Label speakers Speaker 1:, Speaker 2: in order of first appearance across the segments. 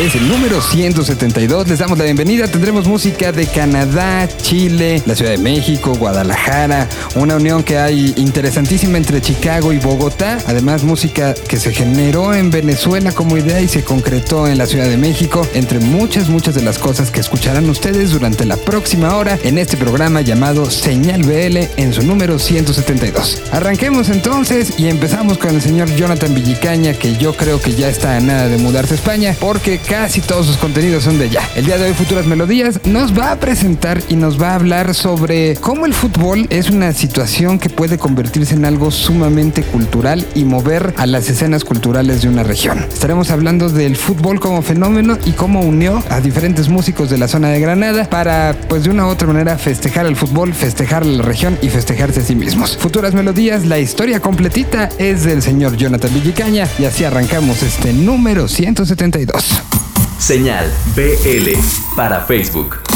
Speaker 1: es el número 172. Les damos la bienvenida. Tendremos música de Canadá, Chile, la Ciudad de México, Guadalajara, una unión que hay interesantísima entre Chicago y Bogotá. Además, música que se generó en Venezuela como idea y se concretó en la Ciudad de México, entre muchas, muchas de las cosas que escucharán ustedes durante la próxima hora en este programa llamado Señal BL en su número 172. Arranquemos entonces y empezamos con el señor Jonathan Villicaña, que yo creo que ya está a nada de mudarse a España, porque casi todos sus contenidos son de ya. El día de hoy, Futuras Melodías nos va a presentar y nos va a hablar sobre cómo el fútbol es una situación que puede convertirse en algo sumamente cultural y mover a las escenas culturales de una región. Estaremos hablando del fútbol como fenómeno y cómo unió a diferentes músicos de la zona de Granada para, pues de una u otra manera, festejar el fútbol, festejar la región y festejarse a sí mismos. Futuras Melodías, la historia completita es del señor Jonathan Villicaña y así arrancamos este número 172.
Speaker 2: Señal BL para Facebook.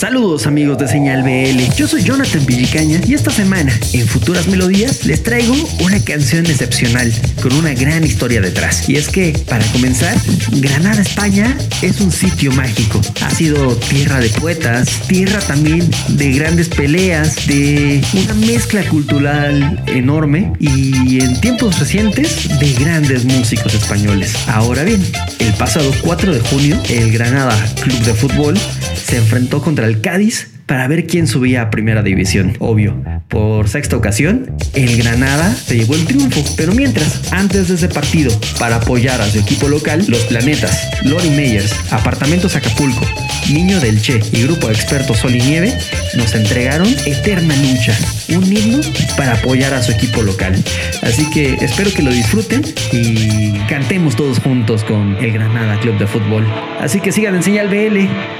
Speaker 3: Saludos amigos de Señal BL, yo soy Jonathan Villicaña y esta semana en Futuras Melodías les traigo una canción excepcional con una gran historia detrás. Y es que, para comenzar, Granada, España es un sitio mágico. Ha sido tierra de poetas, tierra también de grandes peleas, de una mezcla cultural enorme y en tiempos recientes de grandes músicos españoles. Ahora bien, el pasado 4 de junio, el Granada Club de Fútbol se enfrentó contra el Cádiz para ver quién subía a primera división. Obvio, por sexta ocasión, el Granada se llevó el triunfo. Pero mientras, antes de ese partido, para apoyar a su equipo local, los Planetas, Lori Meyers, Apartamentos Acapulco, Niño del Che y Grupo de Expertos Sol y Nieve nos entregaron Eterna Lucha, un himno para apoyar a su equipo local. Así que espero que lo disfruten y cantemos todos juntos con el Granada Club de Fútbol. Así que sigan en Señal BL.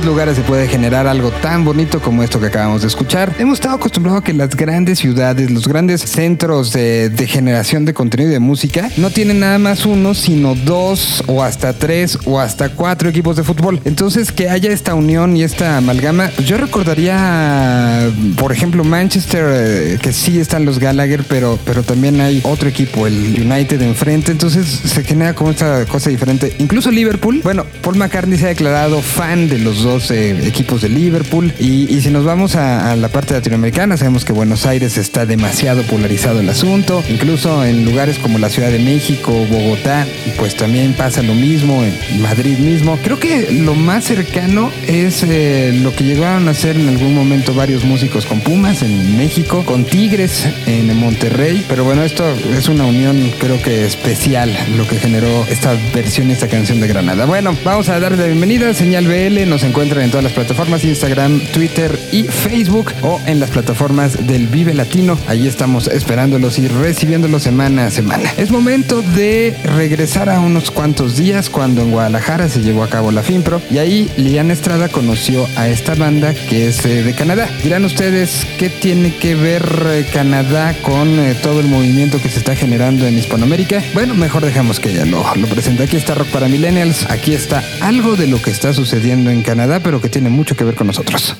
Speaker 1: Lugares se puede generar algo tan bonito como esto que acabamos de escuchar. Hemos estado acostumbrados a que las grandes ciudades, los grandes centros de, generación de contenido y de música, no tienen nada más uno, sino dos o hasta tres o hasta cuatro equipos de fútbol. Entonces, que haya esta unión y esta amalgama, yo recordaría, por ejemplo, Manchester, eh, que sí están los Gallagher, pero, pero también hay otro equipo, el United enfrente. Entonces se genera como esta cosa diferente. Incluso Liverpool, bueno, Paul McCartney se ha declarado fan de los dos eh, equipos de Liverpool. Y, si nos vamos a, la parte latinoamericana, sabemos que Buenos Aires está demasiado polarizado el asunto. Incluso en lugares como la Ciudad de México, Bogotá, pues también pasa lo mismo, en Madrid mismo. Creo que lo más cercano es eh, lo que llegaron a hacer en algún momento varios músicos con Pumas en México, con Tigres en Monterrey. Pero bueno, esto es una unión creo que especial lo que generó esta versión, esta canción de Granada. Bueno, vamos a darle la bienvenida. Señal BL nos encuentran en todas las plataformas, Instagram, Twitter y Facebook o en las plataformas del Vive Latino. Ahí estamos esperándolos y recibiéndolos semana a semana. Es momento de regresar a unos cuantos días cuando en Guadalajara se llevó a cabo la FIMPRO y ahí Liliana Estrada conoció a esta banda que es eh, de Canadá. Dirán ustedes qué tiene que ver eh, Canadá con eh, todo el movimiento que se está generando en Hispanoamérica. Bueno, mejor dejamos que ella lo, lo presente. Aquí está Rock para Millennials. Aquí está algo de lo que está sucediendo en Canadá, pero que tiene mucho que ver con nosotros.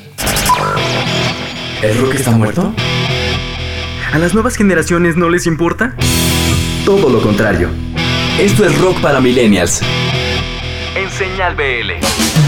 Speaker 2: ¿El rock está muerto?
Speaker 4: ¿A las nuevas generaciones no les importa?
Speaker 2: Todo lo contrario. Esto es Rock para Millennials.
Speaker 4: En Señal BL.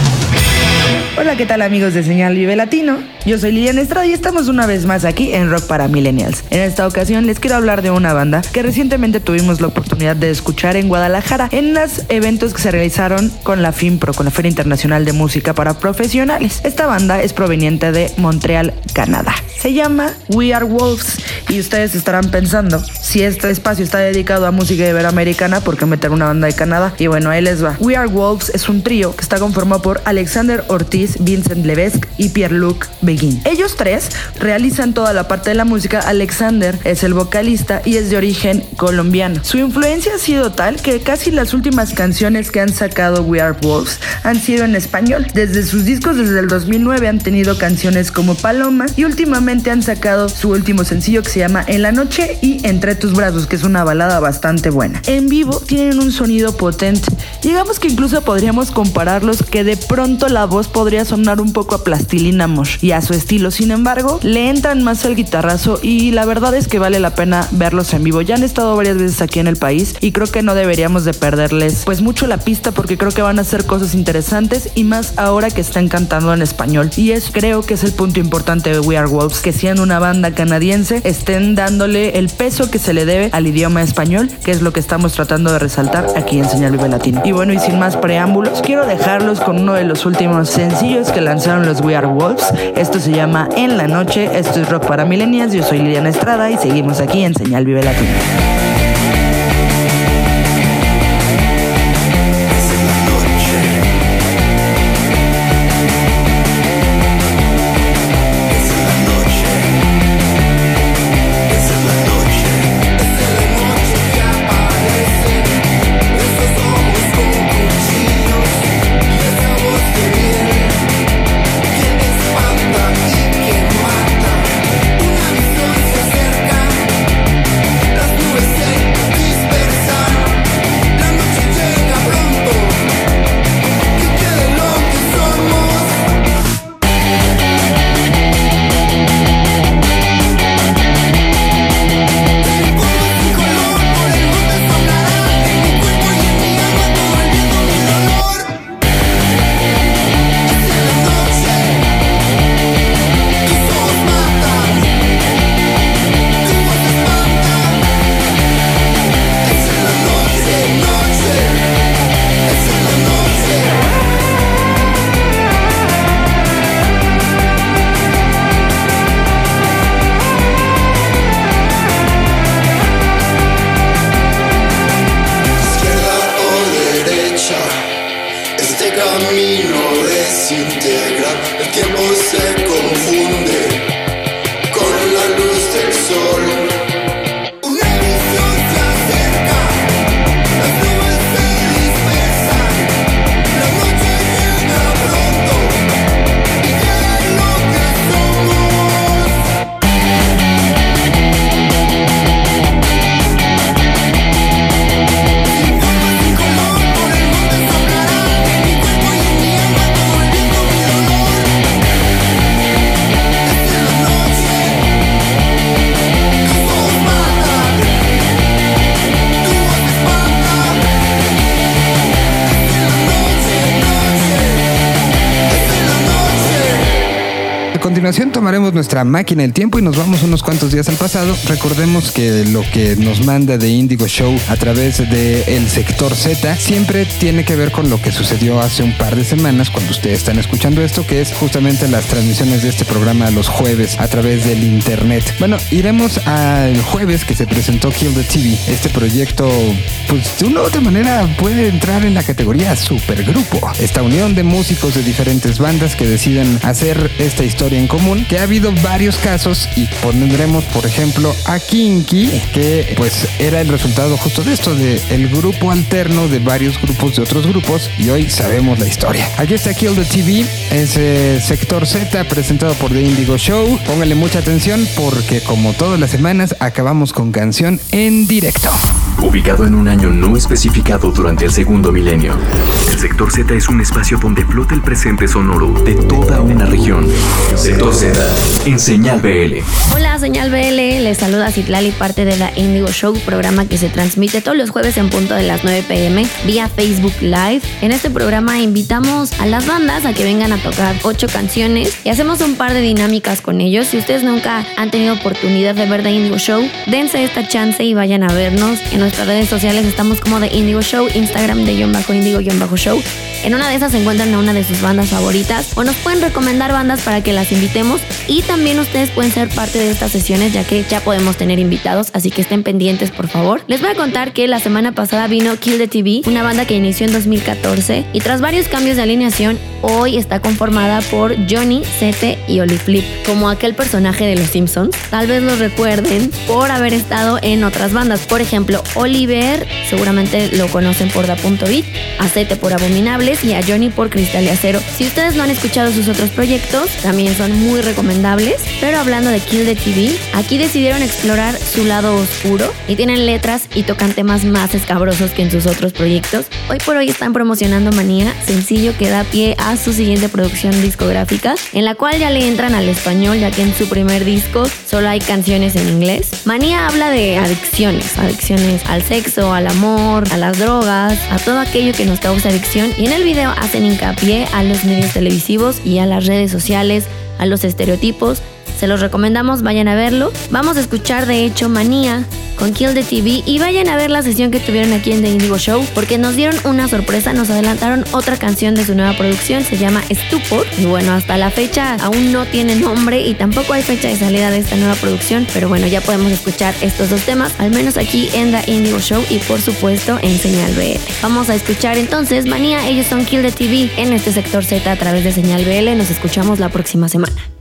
Speaker 5: Hola, ¿qué tal amigos de Señal Vive Latino? Yo soy Liliana Estrada y estamos una vez más aquí en Rock para Millennials. En esta ocasión les quiero hablar de una banda que recientemente tuvimos la oportunidad de escuchar en Guadalajara en los eventos que se realizaron con la FIMPRO, con la Feria Internacional de Música para Profesionales. Esta banda es proveniente de Montreal, Canadá. Se llama We Are Wolves y ustedes estarán pensando, si este espacio está dedicado a música iberoamericana, ¿por qué meter una banda de Canadá? Y bueno, ahí les va. We Are Wolves es un trío que está conformado por Alexander Ortiz, Vincent Levesque y Pierre-Luc Beguin. Ellos tres realizan toda la parte de la música. Alexander es el vocalista y es de origen colombiano. Su influencia ha sido tal que casi las últimas canciones que han sacado We Are Wolves han sido en español. Desde sus discos desde el 2009 han tenido canciones como Paloma y últimamente han sacado su último sencillo que se llama En la noche y Entre tus brazos, que es una balada bastante buena. En vivo tienen un sonido potente. Digamos que incluso podríamos compararlos que de pronto la voz podría sonar un poco a plastilina mosh y a su estilo. Sin embargo, le entran más al guitarrazo y la verdad es que vale la pena verlos en vivo. Ya han estado varias veces aquí en el país y creo que no deberíamos de perderles pues mucho la pista porque creo que van a hacer cosas interesantes y más ahora que están cantando en español. Y es creo que es el punto importante de We Are Wolves, que siendo una banda canadiense estén dándole el peso que se le debe al idioma español, que es lo que estamos tratando de resaltar aquí en Señal Vive Latino. Y bueno, y sin más preámbulos, quiero dejarlos con uno de los últimos sencillos que lanzaron los We Are Wolves. Esto se llama En la Noche. Esto es Rock para Millennials. Yo soy Liliana Estrada y seguimos aquí en Señal Vive Latino.
Speaker 1: Tomaremos nuestra máquina del tiempo y nos vamos unos cuantos días al pasado. Recordemos que lo que nos manda de Indigo Show a través de el sector Z siempre tiene que ver con lo que sucedió hace un par de semanas cuando ustedes están escuchando esto, que es justamente las transmisiones de este programa los jueves a través del internet. Bueno, iremos al jueves que se presentó Kill the TV, este proyecto, pues de una u otra manera puede entrar en la categoría supergrupo. Esta unión de músicos de diferentes bandas que deciden hacer esta historia en común, que ha habido varios casos y pondremos por ejemplo a Kinky, que pues era el resultado justo de esto, de el grupo alterno de varios grupos de otros grupos y hoy sabemos la historia. Aquí está Kill the TV, ese sector Z presentado por The Indigo Show. Póngale mucha atención porque como todas las semanas acabamos con canción en directo.
Speaker 2: Ubicado en un año no especificado durante el segundo milenio, el sector Z es un espacio donde flota el presente sonoro de toda una región. Sector Z, en Señal BL.
Speaker 6: Hola, Señal BL, les saluda Citlali, parte de la Indigo Show, programa que se transmite todos los jueves en punto de las 9 pm vía Facebook Live. En este programa invitamos a las bandas a que vengan a tocar ocho canciones y hacemos un par de dinámicas con ellos. Si ustedes nunca han tenido oportunidad de ver The Indigo Show, dense esta chance y vayan a vernos en nuestras redes sociales estamos como de Indigo Show, Instagram de guion bajo Indigo guion bajo Show. En una de esas se encuentran a una de sus bandas favoritas o nos pueden recomendar bandas para que las invitemos también ustedes pueden ser parte de estas sesiones ya que ya podemos tener invitados, así que estén pendientes por favor. Les voy a contar que la semana pasada vino Kill the TV, una banda que inició en 2014 y tras varios cambios de alineación hoy está conformada por Johnny, Sete y Oliflip, como aquel personaje de los Simpsons. Tal vez los recuerden por haber estado en otras bandas, por ejemplo, Oliver, seguramente lo conocen por Da.bit, a Sete por Abominables y a Johnny por Cristal y Acero. Si ustedes no han escuchado sus otros proyectos, también son muy recomendables. Pero hablando de Kill the TV, aquí decidieron explorar su lado oscuro y tienen letras y tocan temas más escabrosos que en sus otros proyectos. Hoy por hoy están promocionando Manía, sencillo que da pie a su siguiente producción discográfica, en la cual ya le entran al español, ya que en su primer disco solo hay canciones en inglés. Manía habla de adicciones, adicciones al sexo, al amor, a las drogas, a todo aquello que nos causa adicción y en el video hacen hincapié a los medios televisivos y a las redes sociales, a los estereotipos. Se los recomendamos, vayan a verlo. Vamos a escuchar de hecho Manía con Kill the TV y vayan a ver la sesión que tuvieron aquí en The Indigo Show porque nos dieron una sorpresa, nos adelantaron otra canción de su nueva producción, se llama Stupor y bueno, hasta la fecha aún no tiene nombre y tampoco hay fecha de salida de esta nueva producción, pero bueno, ya podemos escuchar estos dos temas, al menos aquí en The Indigo Show y por supuesto en Señal BL. Vamos a escuchar entonces Manía, ellos son Kill the TV en este sector Z a través de Señal BL, nos escuchamos la próxima semana.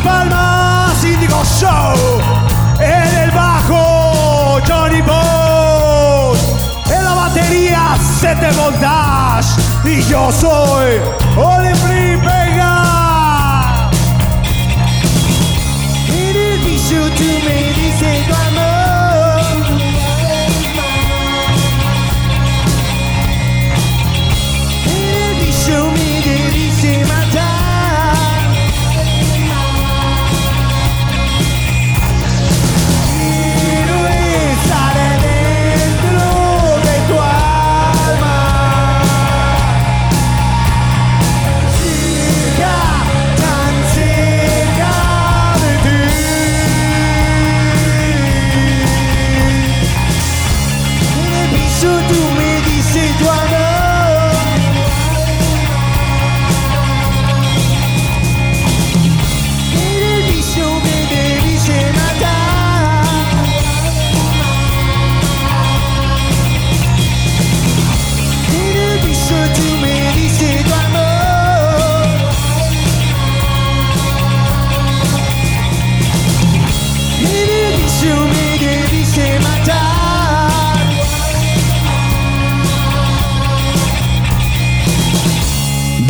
Speaker 7: palmas, Indigo Show. En el bajo, Johnny Bones. En la batería, Sete Montage. Y yo soy Ole Vega. It is me, dice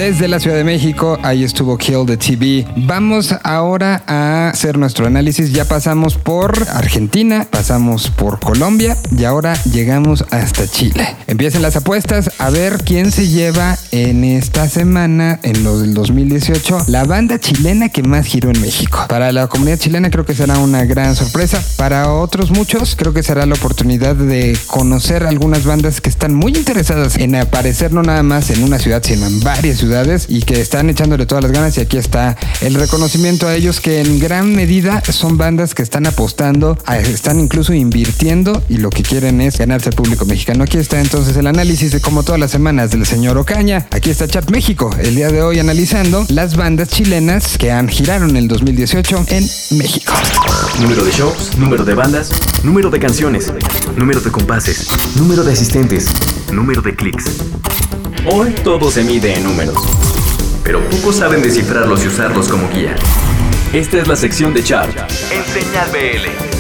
Speaker 1: Desde la Ciudad de México, ahí estuvo Kill the TV. Vamos ahora a hacer nuestro análisis. Ya pasamos por Argentina, pasamos por Colombia y ahora llegamos hasta Chile. Empiecen las apuestas a ver quién se lleva en esta semana, en lo del 2018, la banda chilena que más giró en México. Para la comunidad chilena creo que será una gran sorpresa. Para otros muchos creo que será la oportunidad de conocer algunas bandas que están muy interesadas en aparecer no nada más en una ciudad, sino en varias ciudades y que están echándole todas las ganas y aquí está el reconocimiento a ellos que en gran medida son bandas que están apostando, están incluso invirtiendo y lo que quieren es ganarse al público mexicano. Aquí está entonces el análisis de como todas las semanas del señor Ocaña. Aquí está Chat México, el día de hoy analizando las bandas chilenas que han girado en el 2018 en México.
Speaker 2: Número de shows, número de bandas, número de canciones, número de compases, número de asistentes, número de clics. Hoy todo se mide en números, pero pocos saben descifrarlos y usarlos como guía. Esta es la sección de Chart en Señal BL.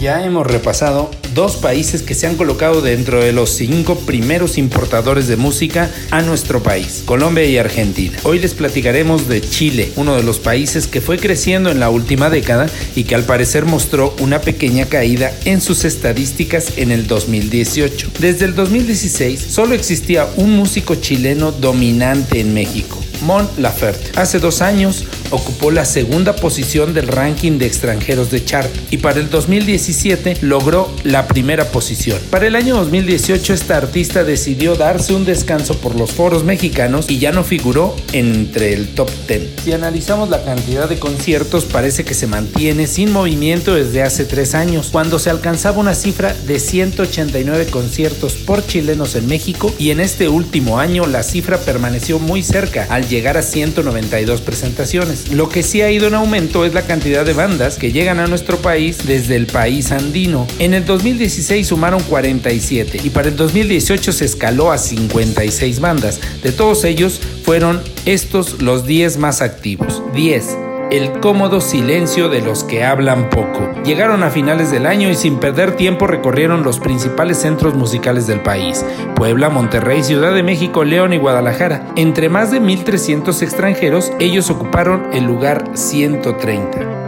Speaker 8: Ya hemos repasado dos países que se han colocado dentro de los cinco primeros importadores de música a nuestro país, Colombia y Argentina. Hoy les platicaremos de Chile, uno de los países que fue creciendo en la última década y que al parecer mostró una pequeña caída en sus estadísticas en el 2018. Desde el 2016 solo existía un músico chileno dominante en México. Mon Laferte. Hace dos años ocupó la segunda posición del ranking de extranjeros de chart y para el 2017 logró la primera posición. Para el año 2018 esta artista decidió darse un descanso por los foros mexicanos y ya no figuró entre el top 10. Si analizamos la cantidad de conciertos parece que se mantiene sin movimiento desde hace tres años, cuando se alcanzaba una cifra de 189 conciertos por chilenos en México y en este último año la cifra permaneció muy cerca al llegar a 192 presentaciones. Lo que sí ha ido en aumento es la cantidad de bandas que llegan a nuestro país desde el país andino. En el 2016 sumaron 47 y para el 2018 se escaló a 56 bandas. De todos ellos fueron estos los 10 más activos. 10 el cómodo silencio de los que hablan poco. Llegaron a finales del año y sin perder tiempo recorrieron los principales centros musicales del país, Puebla, Monterrey, Ciudad de México, León y Guadalajara. Entre más de 1.300 extranjeros, ellos ocuparon el lugar 130.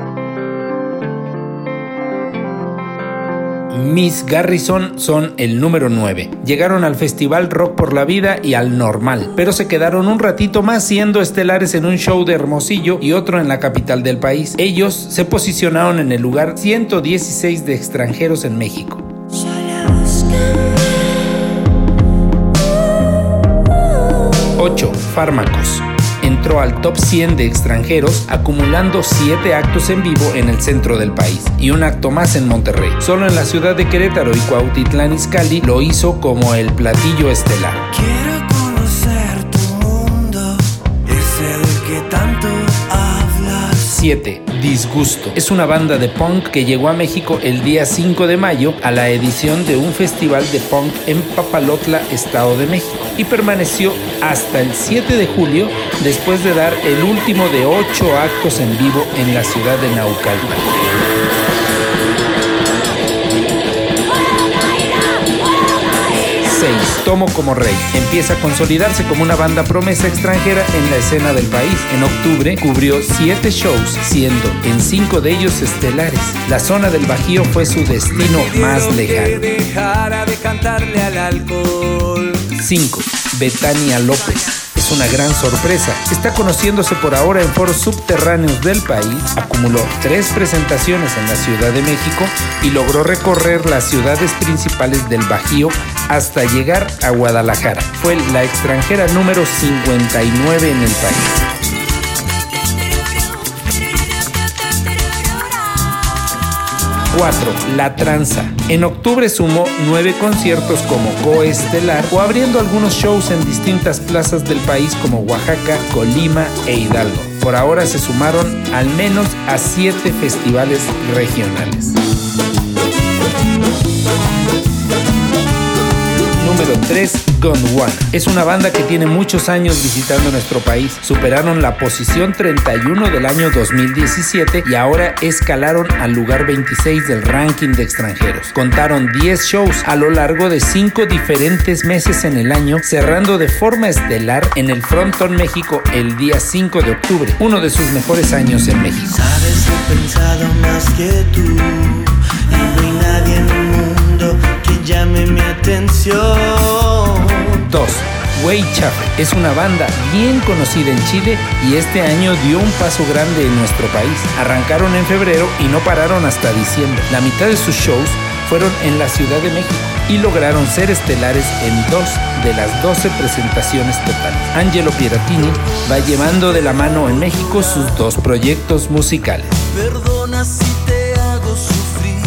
Speaker 8: Miss Garrison son el número 9. Llegaron al Festival Rock por la Vida y al Normal, pero se quedaron un ratito más siendo estelares en un show de Hermosillo y otro en la capital del país. Ellos se posicionaron en el lugar 116 de extranjeros en México. 8. Fármacos. Entró al top 100 de extranjeros, acumulando 7 actos en vivo en el centro del país y un acto más en Monterrey. Solo en la ciudad de Querétaro y Cuautitlán Izcalli lo hizo como el platillo estelar. 7. Disgusto. Es una banda de punk que llegó a México el día 5 de mayo a la edición de un festival de punk en Papalotla, Estado de México, y permaneció hasta el 7 de julio después de dar el último de 8 actos en vivo en la ciudad de Naucalpan. Tomo como Rey. Empieza a consolidarse como una banda promesa extranjera en la escena del país. En octubre cubrió siete shows, siendo en cinco de ellos estelares. La zona del Bajío fue su destino más lejano.
Speaker 9: dejara de cantarle al alcohol.
Speaker 8: 5. Betania López. Una gran sorpresa. Está conociéndose por ahora en foros subterráneos del país. Acumuló tres presentaciones en la Ciudad de México y logró recorrer las ciudades principales del Bajío hasta llegar a Guadalajara. Fue la extranjera número 59 en el país. 4. La Tranza. En octubre sumó nueve conciertos como coestelar o abriendo algunos shows en distintas plazas del país como Oaxaca, Colima e Hidalgo. Por ahora se sumaron al menos a siete festivales regionales. Número 3, Gondwana. Es una banda que tiene muchos años visitando nuestro país. Superaron la posición 31 del año 2017 y ahora escalaron al lugar 26 del ranking de extranjeros. Contaron 10 shows a lo largo de 5 diferentes meses en el año, cerrando de forma estelar en el Fronton México el día 5 de octubre, uno de sus mejores años en México.
Speaker 9: Llame mi atención.
Speaker 8: 2. Way Chaffe es una banda bien conocida en Chile y este año dio un paso grande en nuestro país. Arrancaron en febrero y no pararon hasta diciembre. La mitad de sus shows fueron en la Ciudad de México y lograron ser estelares en dos de las 12 presentaciones totales. Angelo Pieratini va llevando de la mano en México sus dos proyectos musicales.
Speaker 9: Perdona si te hago sufrir.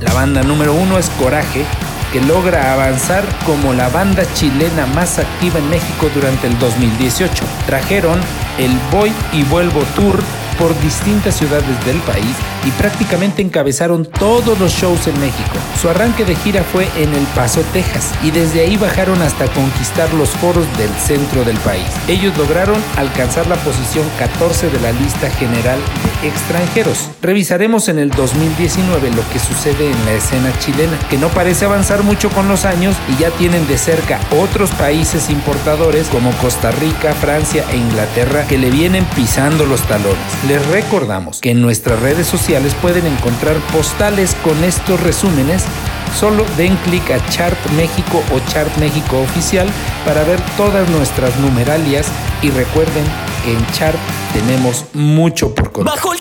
Speaker 8: La banda número uno es Coraje, que logra avanzar como la banda chilena más activa en México durante el 2018. Trajeron el Voy y Vuelvo Tour por distintas ciudades del país y prácticamente encabezaron todos los shows en México. Su arranque de gira fue en El Paso, Texas, y desde ahí bajaron hasta conquistar los foros del centro del país. Ellos lograron alcanzar la posición 14 de la lista general de extranjeros. Revisaremos en el 2019 lo que sucede en la escena chilena, que no parece avanzar mucho con los años y ya tienen de cerca otros países importadores como Costa Rica, Francia e Inglaterra que le vienen pisando los talones. Les recordamos que en nuestras redes sociales pueden encontrar postales con estos resúmenes. Solo den clic a Chart México o Chart México Oficial para ver todas nuestras numeralias y recuerden que en Chart tenemos mucho por contar.
Speaker 9: Bajo el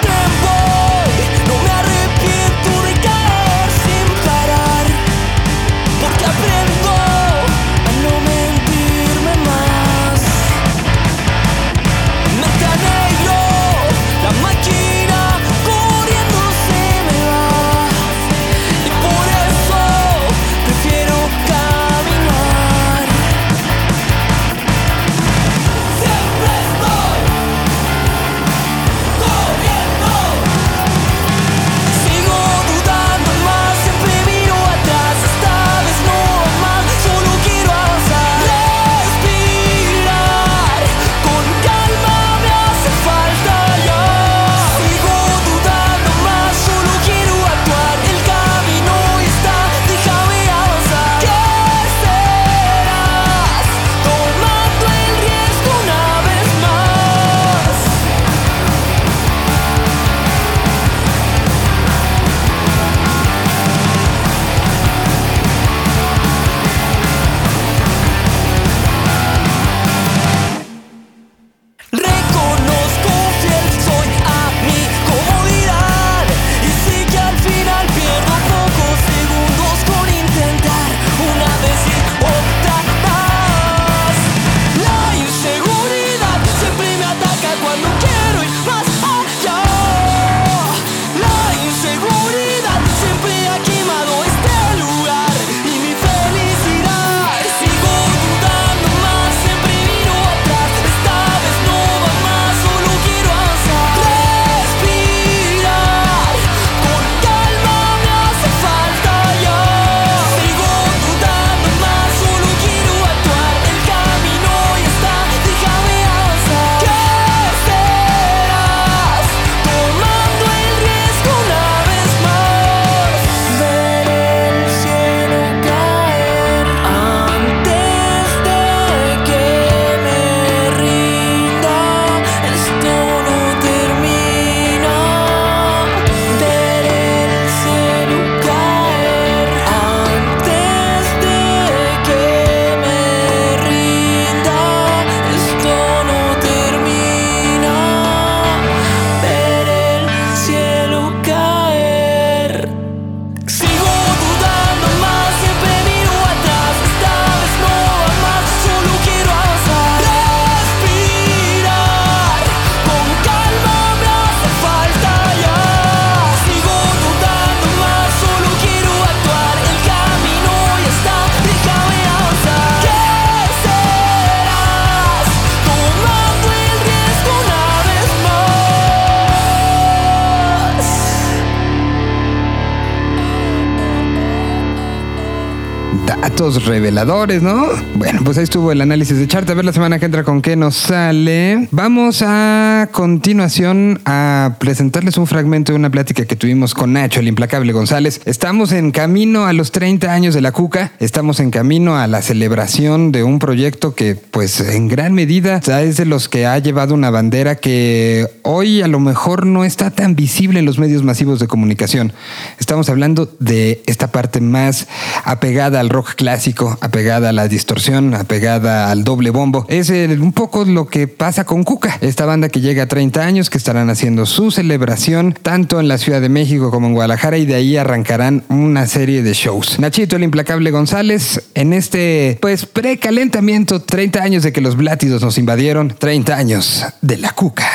Speaker 1: reveladores, ¿no? Bueno, pues ahí estuvo el análisis de chart. A ver la semana que entra con qué nos sale. Vamos a continuación a presentarles un fragmento de una plática que tuvimos con Nacho, el implacable González. Estamos en camino a los 30 años de la Cuca. Estamos en camino a la celebración de un proyecto que, pues, en gran medida es de los que ha llevado una bandera que hoy a lo mejor no está tan visible en los medios masivos de comunicación. Estamos hablando de esta parte más apegada al rock clásico, apegada a la distorsión, apegada al doble bombo. Es un poco lo que pasa con Cuca, esta banda que llega a 30 años, que estarán haciendo su celebración tanto en la Ciudad de México como en Guadalajara y de ahí arrancarán una serie de shows. Nachito, el implacable González, en este pues precalentamiento, 30 años de que los blátidos nos invadieron, 30 años de la Cuca.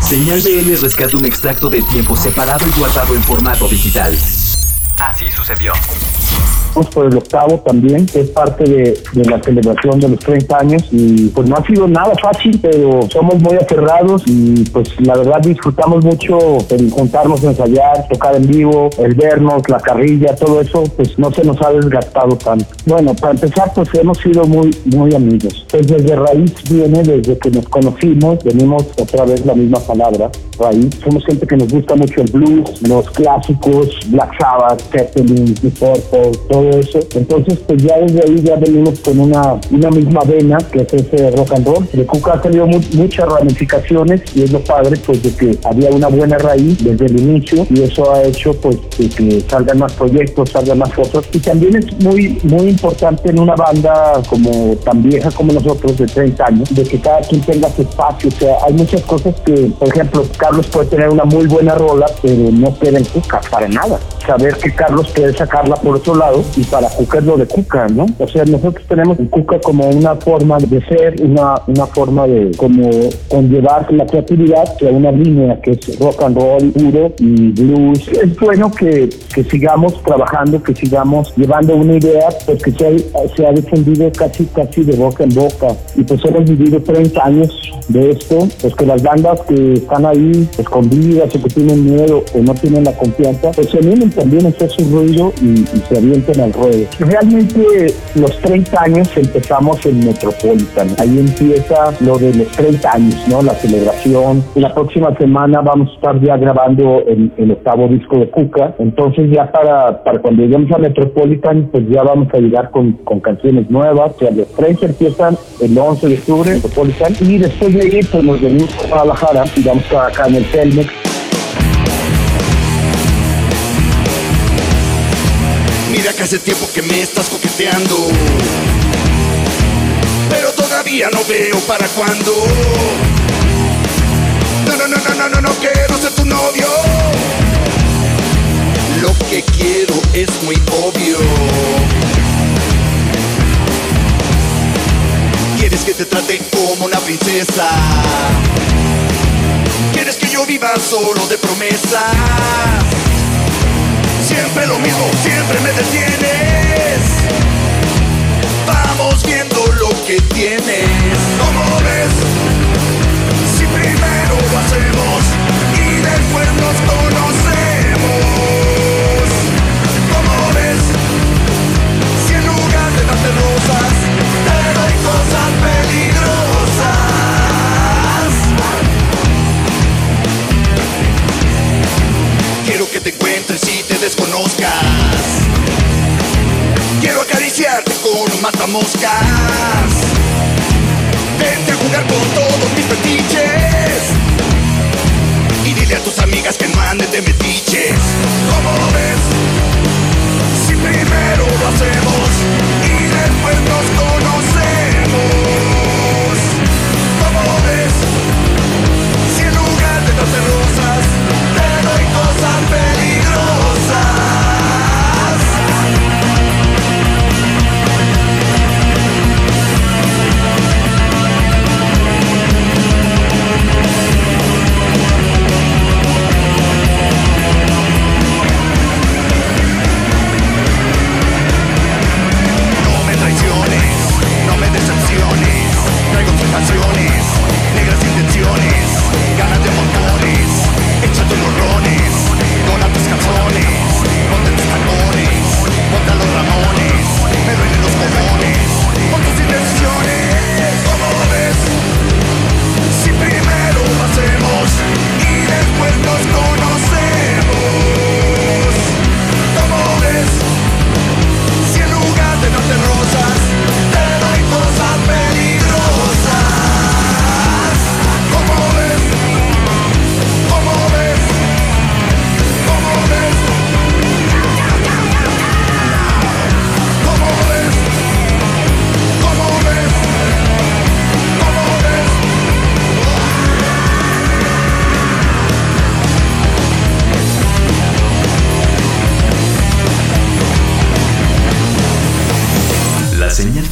Speaker 2: Señal BL rescata un extracto de tiempo separado y guardado en formato digital. Así sucedió.
Speaker 10: Vamos por el octavo también, que es parte de, de la celebración de los 30 años y pues no ha sido nada fácil, pero somos muy aferrados y pues la verdad disfrutamos mucho el juntarnos ensayar, tocar en vivo, el vernos, la carrilla, todo eso pues no se nos ha desgastado tanto. Bueno, para empezar pues hemos sido muy, muy amigos. Pues desde raíz viene, desde que nos conocimos, venimos otra vez la misma palabra, raíz. Somos gente que nos gusta mucho el blues, los clásicos, Black Sabbath, Zeppelin, Purple, todo eso. Entonces, pues ya desde ahí ya venimos con una, una misma vena, que es ese rock and roll. De Cuca ha tenido mu- muchas ramificaciones y es lo padre, pues, de que había una buena raíz desde el inicio y eso ha hecho, pues, de que salgan más proyectos, salgan más cosas. Y también es muy, muy importante en una banda como tan vieja como nosotros, de 30 años, de que cada quien tenga su espacio. O sea, hay muchas cosas que, por ejemplo, Carlos puede tener una muy buena rola, pero no queda en Cuca para nada. Saber que Carlos puede sacarla por otro lado y para Cuca es lo de Cuca, ¿no? O sea, nosotros tenemos en Cuca como una forma de ser, una, una forma de como conllevar la creatividad a una línea que es rock and roll puro y blues. Es bueno que, que sigamos trabajando, que sigamos llevando una idea, pues que se ha, se ha defendido casi casi de boca en boca. Y pues hemos vivido 30 años de esto, pues que las bandas que están ahí escondidas o que tienen miedo o no tienen la confianza, pues se animen también a hacer su ruido y, y se avienten al ruedo. Realmente los 30 años empezamos en Metropolitan, ahí empieza lo de los 30 años, ¿no? La celebración. La próxima semana vamos a estar ya grabando el, el octavo disco de Cuca, entonces ya para, para cuando lleguemos a Metropolitan, pues ya vamos a llegar con, con canciones nuevas, o sea, los 30 empiezan el 11 de octubre, Metropolitan, y después de ahí pues nos venimos a Guadalajara y vamos a acá en el Telmex
Speaker 11: que hace tiempo que me estás coqueteando. Pero todavía no veo para cuándo. No, no, no, no, no, no, no quiero ser tu novio. Lo que quiero es muy obvio. Quieres que te trate como una princesa. Quieres que yo viva solo de promesas. Siempre lo mismo, siempre me detienes. Vamos viendo lo que tienes. ¿Cómo ves? Si primero hacemos y después nos con un matamoscas. Vente a jugar con todos mis fetiches. Y dile a tus amigas que no de metiches. ¿Cómo ves? Si primero lo hacemos y después nos conocemos. ¿Cómo ves? Si en lugar de darte rosas,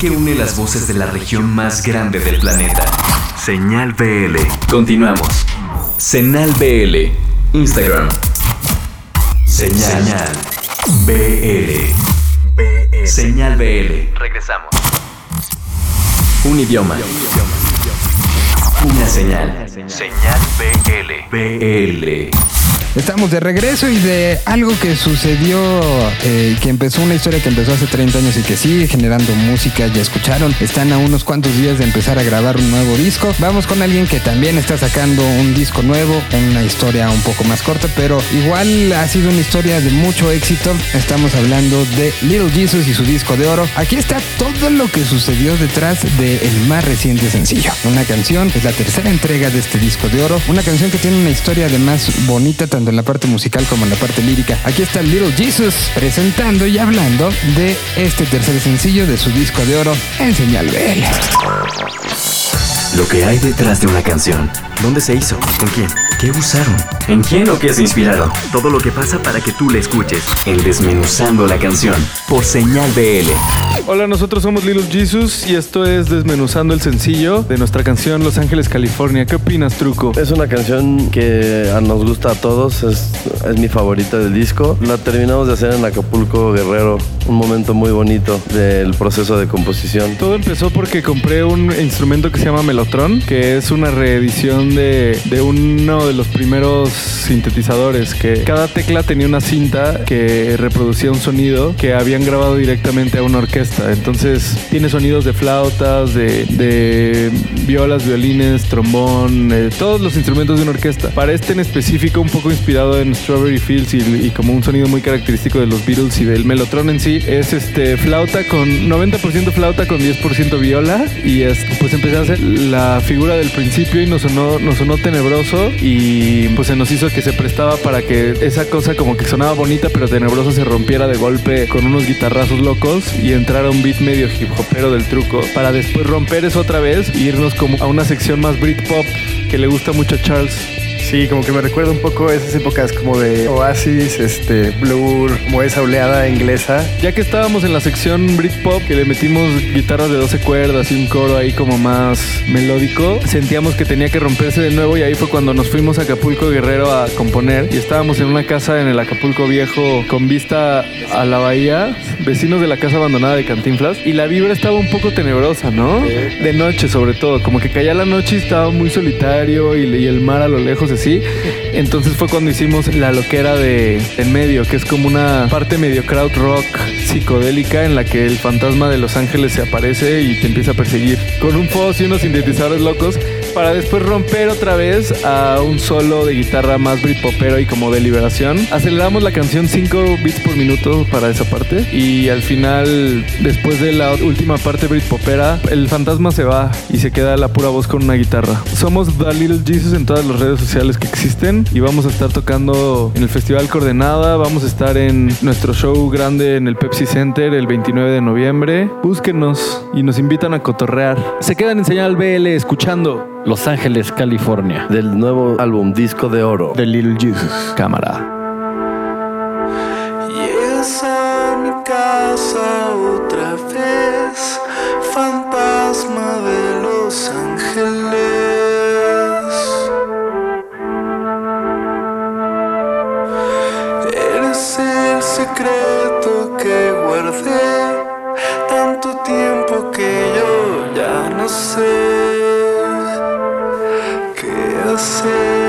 Speaker 2: que une las voces de la región más grande del planeta. Señal BL. Continuamos. Señal BL. Instagram. Señal, BL. Señal BL. Regresamos. Un idioma. Una señal. Señal BL. BL.
Speaker 1: Estamos de regreso y de algo que sucedió, eh, que empezó una historia que empezó hace 30 años y que sigue generando música, ya escucharon, están a unos cuantos días de empezar a grabar un nuevo disco. Vamos con alguien que también está sacando un disco nuevo, una historia un poco más corta, pero igual ha sido una historia de mucho éxito. Estamos hablando de Little Jesus y su disco de oro. Aquí está todo lo que sucedió detrás del más reciente sencillo. Una canción, es la tercera entrega de este disco de oro, una canción que tiene una historia además bonita, tanto en la parte musical como en la parte lírica. Aquí está Little Jesus presentando y hablando de este tercer sencillo de su disco de oro en Señal BL.
Speaker 2: Lo que hay detrás de una canción. ¿Dónde se hizo? ¿Con quién? ¿Qué usaron? ¿En quién o qué se inspiraron?
Speaker 4: Todo lo que pasa para que tú la escuches.
Speaker 2: En Desmenuzando la canción. Por Señal BL.
Speaker 12: Hola, nosotros somos Little Jesus y esto es Desmenuzando el sencillo de nuestra canción Los Ángeles, California. ¿Qué opinas, Truco?
Speaker 13: Es una canción que a- nos gusta a todos, es, es mi favorita del disco. La terminamos de hacer en Acapulco Guerrero, un momento muy bonito del proceso de composición.
Speaker 12: Todo empezó porque compré un instrumento que se llama Melotron, que es una reedición de, uno de los primeros sintetizadores, que cada tecla tenía una cinta que reproducía un sonido que habían grabado directamente a una orquesta. Entonces tiene sonidos de flautas, de, violas, violines, trombón, eh, todos los instrumentos de una orquesta. Para este en específico, un poco inspirado en Strawberry Fields y, como un sonido muy característico de los Beatles y del Melotron en sí, es este flauta con 90% flauta con 10% viola y es, pues empecé a hacer la figura del principio y nos sonó, tenebroso y pues se nos hizo que se prestaba para que esa cosa como que sonaba bonita pero tenebroso se rompiera de golpe con unos guitarrazos locos y entrara un beat medio hip hopero del truco para después romper eso otra vez e irnos como a una sección más Britpop que le gusta mucho a Charles.
Speaker 14: Sí, como que me recuerda un poco a esas épocas como de Oasis, este, Blur, como esa oleada inglesa.
Speaker 12: Ya que estábamos en la sección Britpop, que le metimos guitarras de 12 cuerdas y un coro ahí como más melódico, sentíamos que tenía que romperse de nuevo y ahí fue cuando nos fuimos a Acapulco Guerrero a componer y estábamos en una casa en el Acapulco Viejo con vista a la bahía, vecinos de la casa abandonada de Cantinflas y la vibra estaba un poco tenebrosa, ¿no? De noche sobre todo, como que caía la noche y estaba muy solitario y, y el mar a lo lejos Entonces fue cuando hicimos la loquera de en medio, que es como una parte medio crowd rock psicodélica en la que el fantasma de Los Ángeles se aparece y te empieza a perseguir con un fuzz y unos sintetizadores locos para después romper otra vez a un solo de guitarra más britpopero y como de liberación. Aceleramos la canción 5 beats por minuto para esa parte y al final, después de la última parte britpopera, el fantasma se va y se queda la pura voz con una guitarra. Somos The Little Jesus en todas las redes sociales que existen y vamos a estar tocando en el Festival Coordenada, vamos a estar en nuestro show grande en el Pepsi Center el 29 de noviembre. Búsquenos y nos invitan a cotorrear. Se quedan en señal BL escuchando
Speaker 15: Los Ángeles, California.
Speaker 13: Del nuevo álbum Disco de Oro.
Speaker 15: De Little Jesus. Cámara.
Speaker 9: Llegas a mi casa otra vez, fantasma de Los Ángeles. Eres el secreto que guardé tanto tiempo que yo ya no sé qué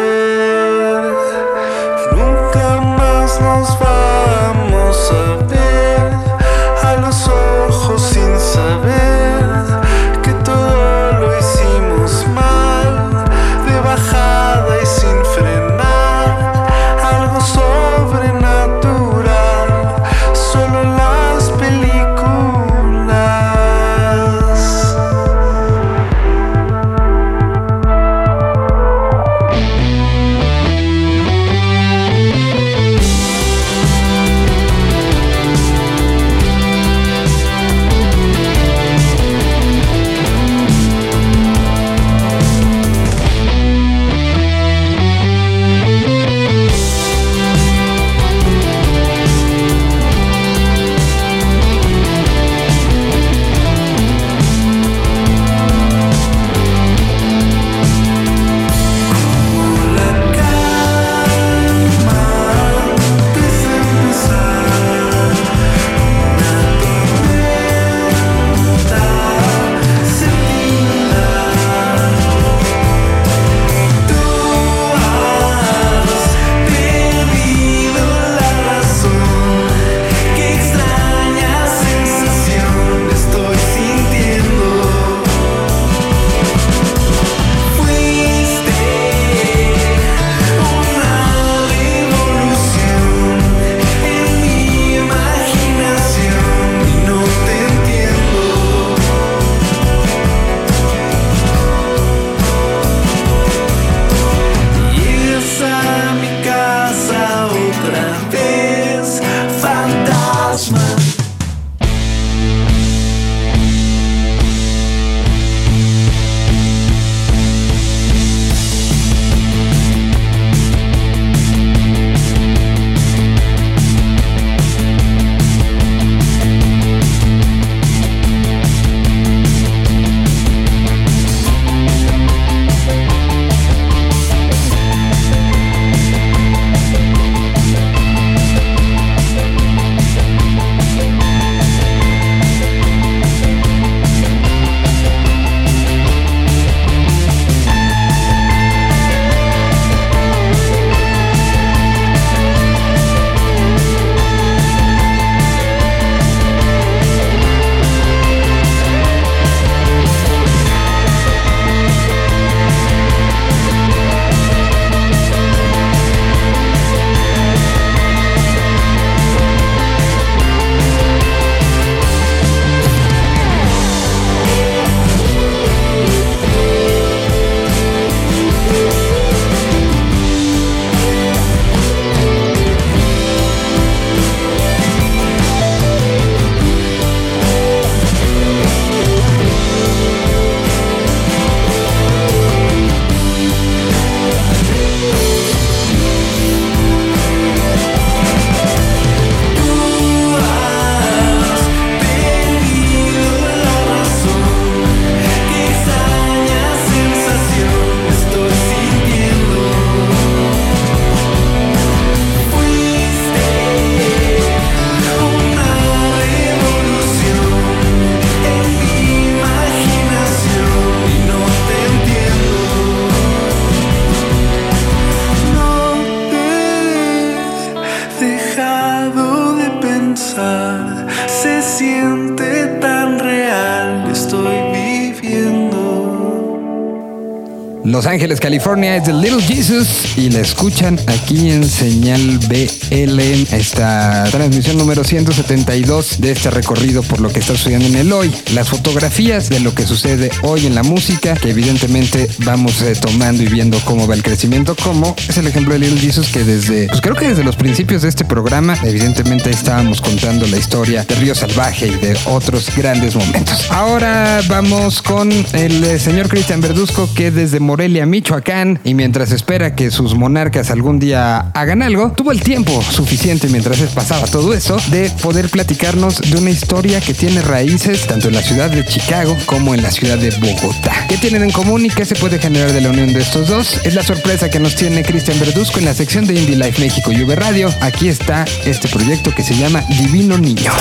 Speaker 1: Ángeles, California es de Little Jesus y la escuchan aquí en Señal BL, esta transmisión número 172 de este recorrido por lo que está sucediendo en el hoy. Las fotografías de lo que sucede hoy en la música, que evidentemente vamos tomando y viendo cómo va el crecimiento, como es el ejemplo de Little Jesus que desde, pues creo que desde los principios de este programa, evidentemente estábamos contando la historia de Río Salvaje y de otros grandes momentos. Ahora vamos con el eh, señor Cristian Verduzco que desde Morelia, Michoacán, y mientras espera que sus monarcas algún día hagan algo, tuvo el tiempo suficiente mientras pasaba todo eso de poder platicarnos de una historia que tiene raíces tanto en la ciudad de Chicago como en la ciudad de Bogotá. ¿Qué tienen en común y qué se puede generar de la unión de estos dos? Es la sorpresa que nos tiene Cristian Verduzco en la sección de Indie Life México y V Radio. Aquí está este proyecto que se llama Divino Niño.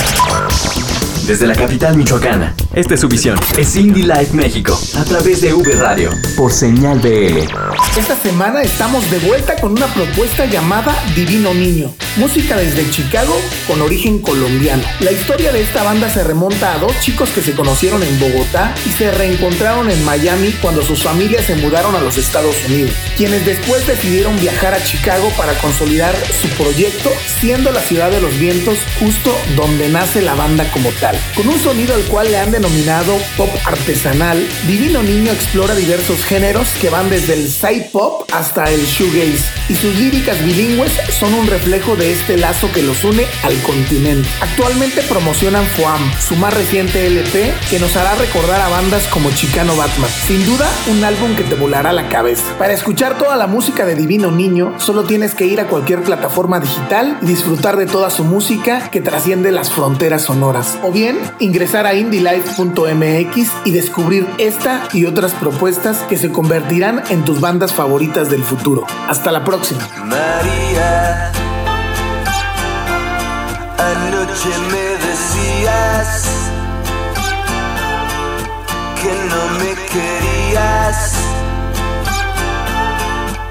Speaker 2: Desde la capital michoacana, esta es su visión. Es Indie Life México, a través de V Radio, por señal BL.
Speaker 16: Esta semana estamos de vuelta con una propuesta llamada Divino Niño, música desde Chicago con origen colombiano. La historia de esta banda se remonta a dos chicos que se conocieron en Bogotá y se reencontraron en Miami cuando sus familias se mudaron a los Estados Unidos, quienes después decidieron viajar a Chicago para consolidar su proyecto, siendo la ciudad de los vientos justo donde nace la banda como tal. Con un sonido al cual le han denominado pop artesanal, Divino Niño explora diversos géneros que van desde el side pop hasta el shoegaze, y sus líricas bilingües son un reflejo de este lazo que los une al continente. Actualmente promocionan Foam, su más reciente LP, que nos hará recordar a bandas como Chicano Batman. Sin duda, un álbum que te volará la cabeza. Para escuchar toda la música de Divino Niño, solo tienes que ir a cualquier plataforma digital y disfrutar de toda su música que trasciende las fronteras sonoras. O bien, ingresar a indylife.mx y descubrir esta y otras propuestas que se convertirán en tus bandas favoritas del futuro. Hasta la próxima.
Speaker 17: María, anoche me decías que no me querías.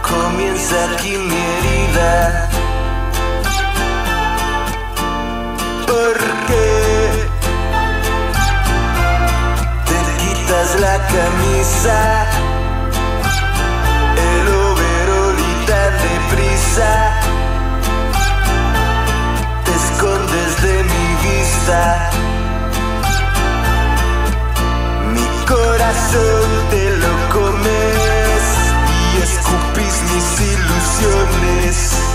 Speaker 17: Comienza aquí mi herida. La camisa. El overol y tan deprisa Te escondes de mi vista. Mi corazón te lo comes Y escupís mis ilusiones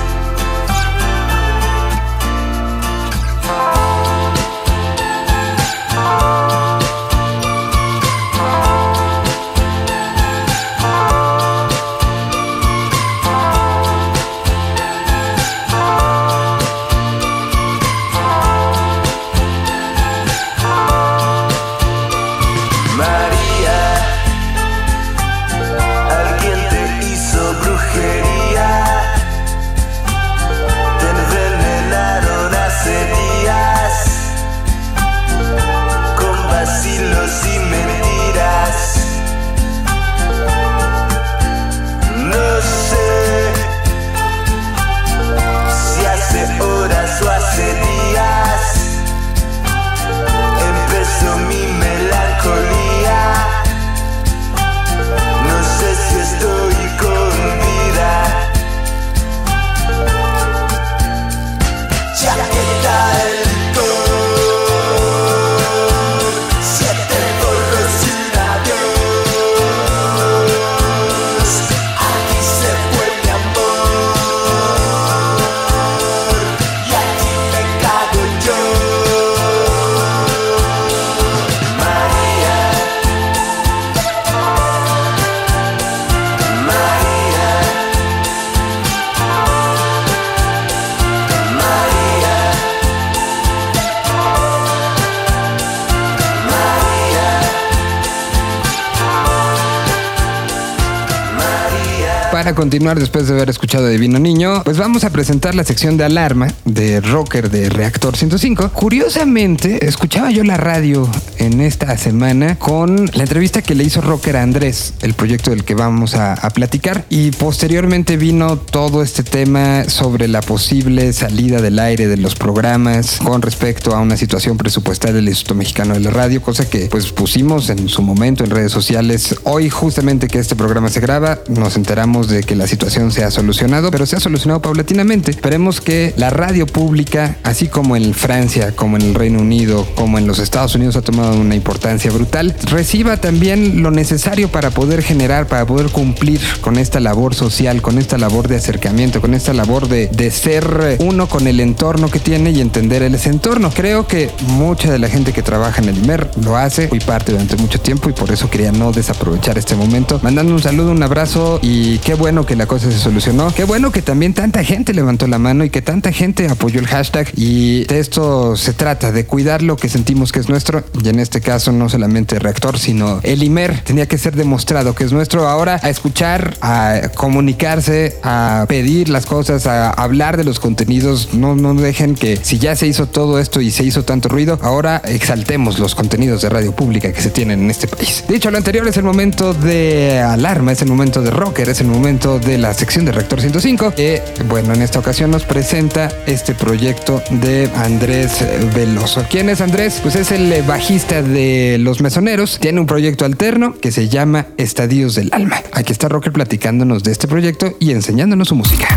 Speaker 1: para continuar después de haber escuchado Divino Niño, pues vamos a presentar la sección de alarma de Rocker de Reactor 105. Curiosamente, escuchaba yo la radio en esta semana con la entrevista que le hizo Rocker a Andrés, el proyecto del que vamos a, a platicar, y posteriormente vino todo este tema sobre la posible salida del aire de los programas con respecto a una situación presupuestal del Instituto Mexicano de la Radio, cosa que pues pusimos en su momento en redes sociales. Hoy justamente que este programa se graba, nos enteramos de que la situación se ha solucionado, pero se ha solucionado paulatinamente. Esperemos que la radio pública, así como en Francia, como en el Reino Unido, como en los Estados Unidos ha tomado una importancia brutal, reciba también lo necesario para poder generar, para poder cumplir con esta labor social, con esta labor de acercamiento, con esta labor de, de ser uno con el entorno que tiene y entender ese entorno. Creo que mucha de la gente que trabaja en el IMER lo hace, fui parte durante mucho tiempo y por eso quería no desaprovechar este momento. Mandando un saludo, un abrazo y qué bueno que la cosa se solucionó. Qué bueno que también tanta gente levantó la mano y que tanta gente apoyó el hashtag y de esto se trata, de cuidar lo que sentimos que es nuestro y en este caso no solamente reactor, sino el IMER tenía que ser demostrado que es nuestro ahora a escuchar, a comunicarse, a pedir las cosas, a hablar de los contenidos. No, no dejen que si ya se hizo todo esto y se hizo tanto ruido, ahora exaltemos los contenidos de radio pública que se tienen en este país. Dicho lo anterior, es el momento de alarma, es el momento de rocker, es el momento de la sección de Rector 105, que, bueno, en esta ocasión nos presenta este proyecto de Andrés Veloso. ¿Quién es Andrés? Pues es el bajista de Los Mesoneros, tiene un proyecto alterno que se llama Estadios del Alma. Aquí está Rocker platicándonos de este proyecto y enseñándonos su música.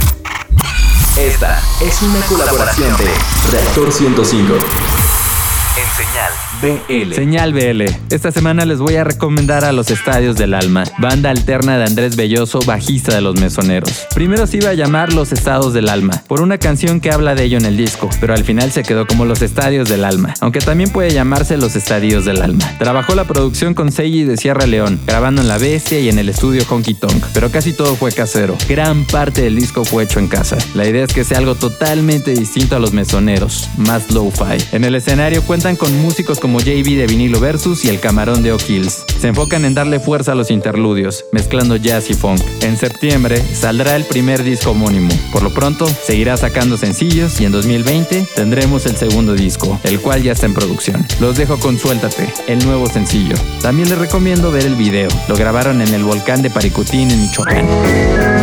Speaker 2: Esta es una colaboración de Reactor 105. En señal BL.
Speaker 18: Señal BL. Esta semana les voy a recomendar a Los Estadios del Alma, banda alterna de Andrés Belloso, bajista de Los Mesoneros. Primero se iba a llamar Los Estados del Alma, por una canción que habla de ello en el disco, pero al final se quedó como Los Estadios del Alma, aunque también puede llamarse Los Estadios del Alma. Trabajó la producción con Seiji de Sierra León, grabando en La Bestia y en el estudio Honky Tonk, pero casi todo fue casero. Gran parte del disco fue hecho en casa. La idea es que sea algo totalmente distinto a Los Mesoneros, más low-fi. En el escenario con músicos como JB de Vinilo Versus y El Camarón de O'Kills. Se enfocan en darle fuerza a los interludios, mezclando jazz y funk. En septiembre saldrá el primer disco homónimo. Por lo pronto, seguirá sacando sencillos y en 2020 tendremos el segundo disco, el cual ya está en producción. Los dejo con Suéltate, el nuevo sencillo. También les recomiendo ver el video. Lo grabaron en el volcán de Paricutín en Michoacán.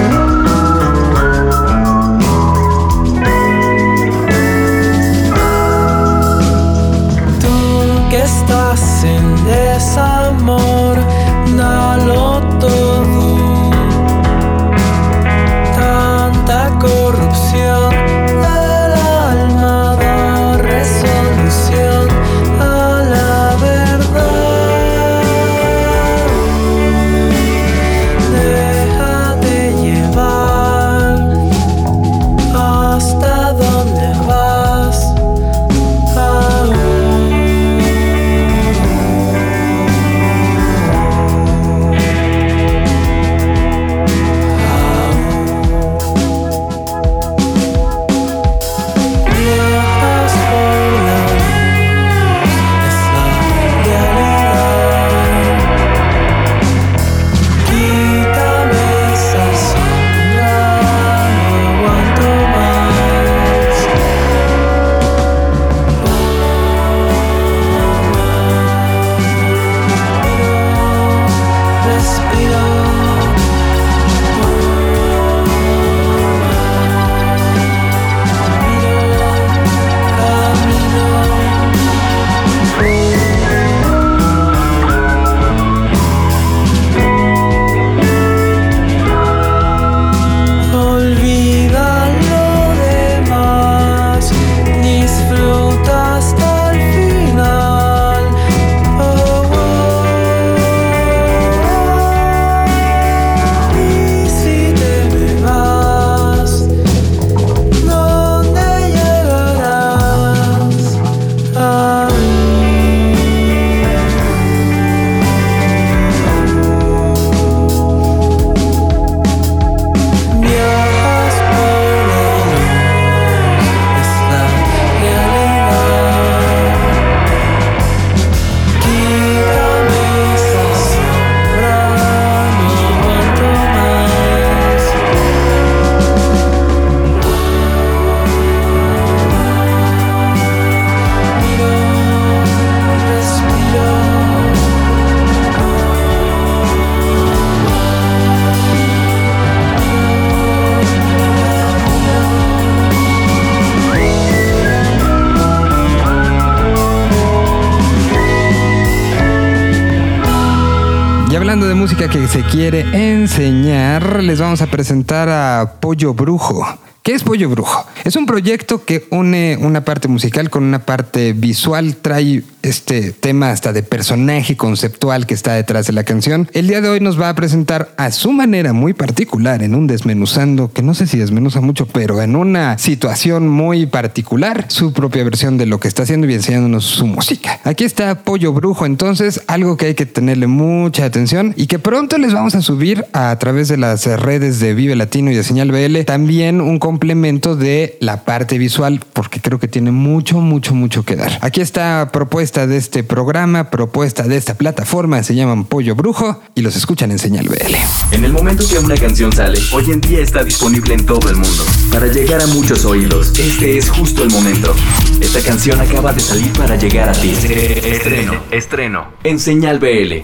Speaker 1: Quiere enseñar, les vamos a presentar a Pollo Brujo. ¿Qué es Pollo Brujo? Es un proyecto que une una parte musical con una parte visual, trae este tema hasta de personaje conceptual que está detrás de la canción. El día de hoy nos va a presentar a su manera muy particular, en un desmenuzando, que no sé si desmenuza mucho, pero en una situación muy particular, su propia versión de lo que está haciendo y enseñándonos su música. Aquí está Pollo Brujo, entonces, algo que hay que tenerle mucha atención y que pronto les vamos a subir a través de las redes de Vive Latino y de Señal BL, también un complemento de la parte visual, porque creo que tiene mucho, mucho, mucho que dar. Aquí está propuesta de este programa, propuesta de esta plataforma, se llaman Pollo Brujo y los escuchan en Señal BL.
Speaker 2: En el momento que una canción sale, hoy en día está disponible en todo el mundo. Para llegar a muchos oídos, este es justo el momento. Esta canción acaba de salir para llegar a ti. Estreno, estreno, en Señal BL.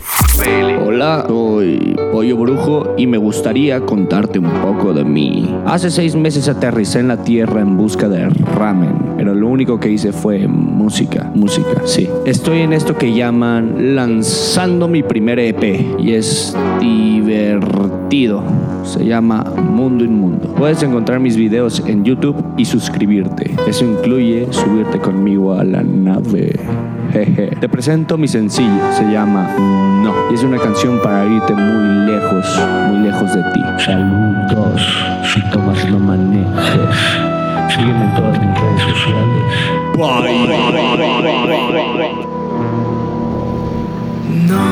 Speaker 15: Hola, soy Pollo Brujo y me gustaría contarte un poco de mí. Hace seis meses aterricé en la tierra en busca de ramen, pero lo único que hice fue música, música, sí. Estoy en esto que llaman lanzando mi primer EP y es divertido. Se llama Mundo Inmundo. Puedes encontrar mis videos en YouTube y suscribirte. Eso incluye subirte conmigo a la nave. Jeje. Te presento mi sencillo, se llama No. Y es una canción para irte muy lejos, muy lejos de ti. Saludos, si tomas no manejes. Sígueme en todas mis redes sociales.
Speaker 9: No